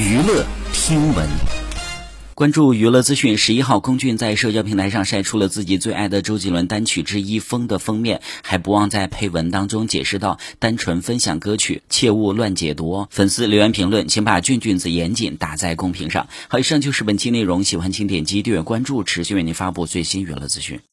娱乐听闻。关注娱乐资讯。十一号，龚俊在社交平台上晒出了自己最爱的周杰伦单曲之一《风》的封面，还不忘在配文当中解释道：“单纯分享歌曲，切勿乱解读。”粉丝留言评论，请把“俊俊子严谨”打在公屏上。好，以上就是本期内容，喜欢请点击订阅关注，持续为您发布最新娱乐资讯。